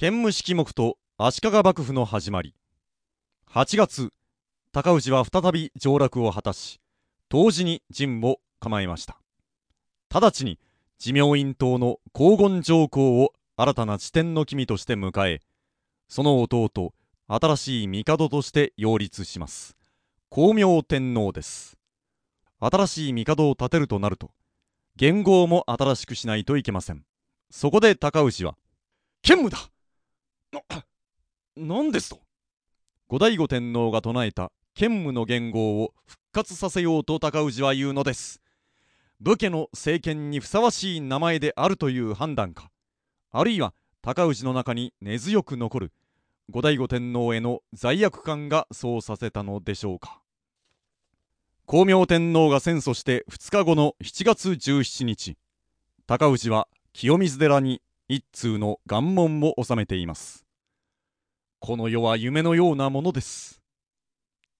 建武式目と足利幕府の始まり。8月高氏は再び上洛を果たし同時に陣を構えました。直ちに持明院党の黄金上皇を新たな地点の君として迎えその弟新しい帝として擁立します。光明天皇です。新しい帝を立てるとなると元号も新しくしないといけません。そこで高氏は兼務だな、何ですと？後醍醐天皇が唱えた兼務の元号を復活させようと高氏は言うのです。武家の政権にふさわしい名前であるという判断か。あるいは高氏の中に根強く残る後醍醐天皇への罪悪感がそうさせたのでしょうか。光明天皇が戦争して2日後の7月17日高氏は清水寺に一通の願文を収めています。この世は夢のようなものです。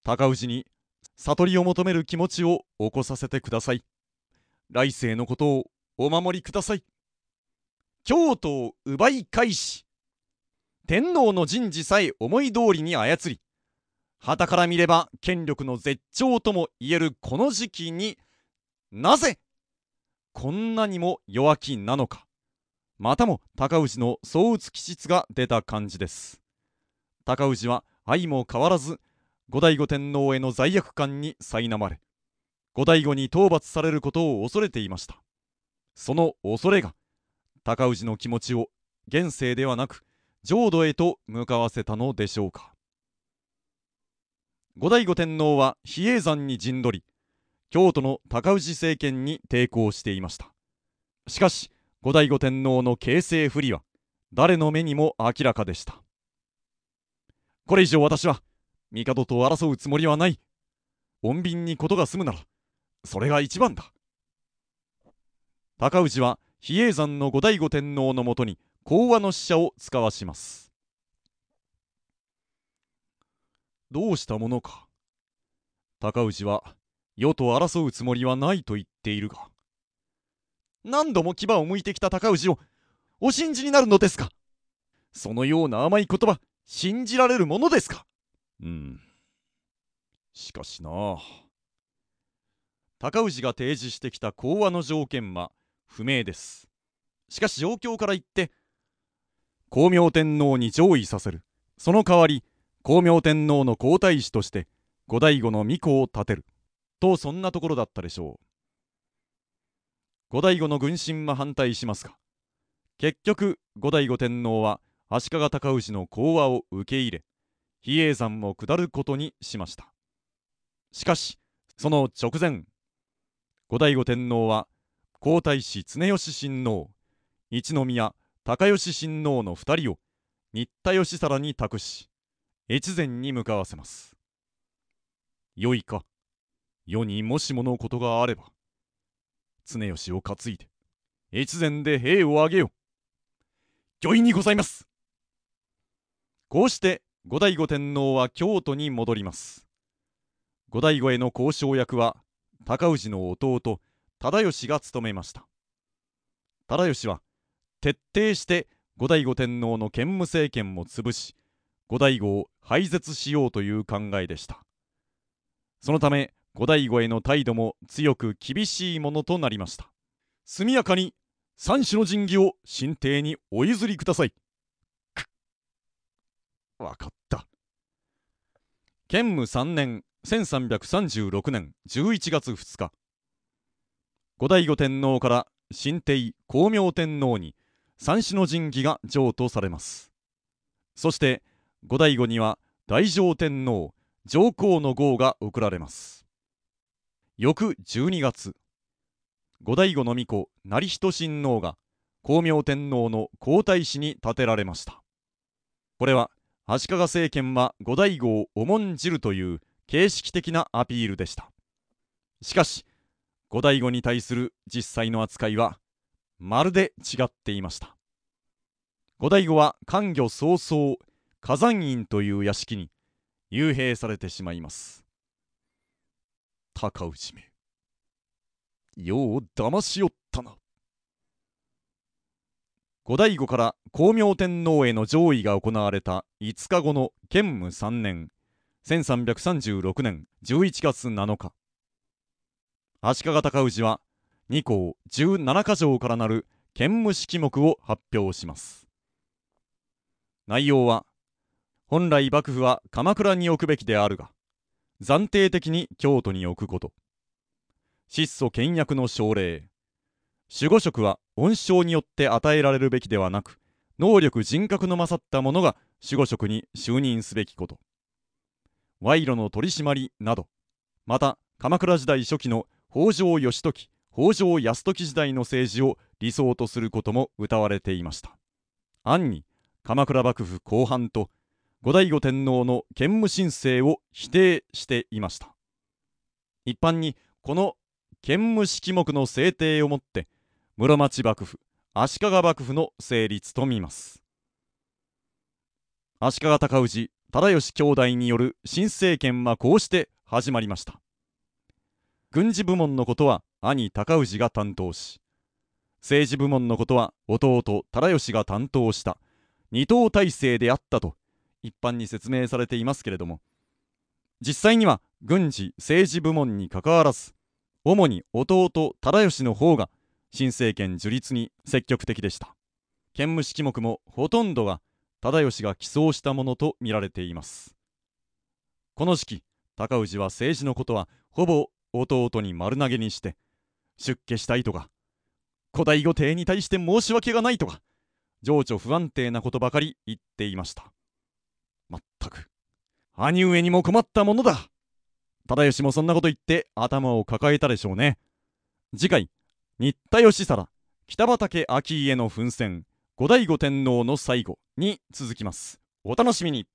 高氏に悟りを求める気持ちを起こさせてください。来世のことをお守りください。京都を奪い返し天皇の人事さえ思い通りに操り旗から見れば権力の絶頂とも言えるこの時期になぜこんなにも弱気なのか。またも高氏の相打気質が出た感じです。高氏は相も変わらず後醍醐天皇への罪悪感に苛まれ後醍醐に討伐されることを恐れていました。その恐れが高氏の気持ちを現世ではなく浄土へと向かわせたのでしょうか。後醍醐天皇は比叡山に陣取り京都の高氏政権に抵抗していました。しかし後醍醐天皇の形勢不利は誰の目にも明らかでした。これ以上私は帝と争うつもりはない。穏便にことが済むならそれが一番だ。高氏は比叡山の後醍醐天皇のもとに講和の使者を使わします。どうしたものか。高氏は世と争うつもりはないと言っているが。何度も牙を向いてきた高氏をお信じになるのですか？そのような甘い言葉信じられるものですか？うん。しかしな。高氏が提示してきた講和の条件は不明です。しかし状況から言って光明天皇に上位させる。その代わり光明天皇の皇太子として後醍醐の巫女を立てる。とそんなところだったでしょう後醍醐の軍神は反対しますが結局後醍醐天皇は足利尊氏の講和を受け入れ比叡山を下ることにしました。しかしその直前後醍醐天皇は皇太子常吉親王一宮高吉親王の2人を新田義貞に託し越前に向かわせます。よいか。世にもしものことがあれば常吉を担いで越前で兵を挙げよ。御意にございます。こうして後醍醐天皇は京都に戻ります。後醍醐への交渉役は高氏の弟忠義が務めました。忠義は徹底して後醍醐天皇の兼務政権を潰し後醍醐を廃絶しようという考えでした。そのため後醍醐への態度も強く厳しいものとなりました。速やかに三種の神器を神帝にお譲りください。わかった。建武3年1336年11月2日。後醍醐天皇から神帝光明天皇に三種の神器が譲渡されます。そして後醍醐には大乗天皇上皇の号が贈られます。翌12月。後醍醐の巫女成人親王が光明天皇の皇太子に建てられました。これは足利政権は後醍醐を重んじるという形式的なアピールでした。しかし後醍醐に対する実際の扱いはまるで違っていました。後醍醐は官魚早々火山院という屋敷に幽閉されてしまいます。高氏め。よう騙しおったな。後醍醐から光明天皇への上位が行われた5日後の建武3年1336年11月7日。足利尊氏は2項17箇条からなる建武式目を発表します。内容は本来幕府は鎌倉に置くべきであるが暫定的に京都に置くこと。質素倹約の奨励。守護職は恩賞によって与えられるべきではなく能力人格の勝った者が守護職に就任すべきこと。賄賂の取り締まりなど。また鎌倉時代初期の北条義時北条泰時時代の政治を理想とすることも謳われていました。暗に鎌倉幕府後半と後醍醐天皇の建武申請を否定していました。一般にこの建武式目の制定をもって室町幕府足利幕府の成立と見ます。足利尊氏忠義兄弟による新政権はこうして始まりました。軍事部門のことは兄高氏が担当し政治部門のことは弟忠義が担当した二党体制であったと一般に説明されていますけれども実際には軍事政治部門にかかわらず主に弟忠義の方が新政権樹立に積極的でした。建武式目もほとんどが忠義が起草したものと見られています。この時期高氏は政治のことはほぼ弟に丸投げにして出家したいとか古代御帝に対して申し訳がないとか情緒不安定なことばかり言っていました。まったく。兄上にも困ったものだ。忠義もそんなこと言って頭を抱えたでしょうね。次回新田義貞北畠顕家の奮戦後醍醐天皇の最後に続きます。お楽しみに。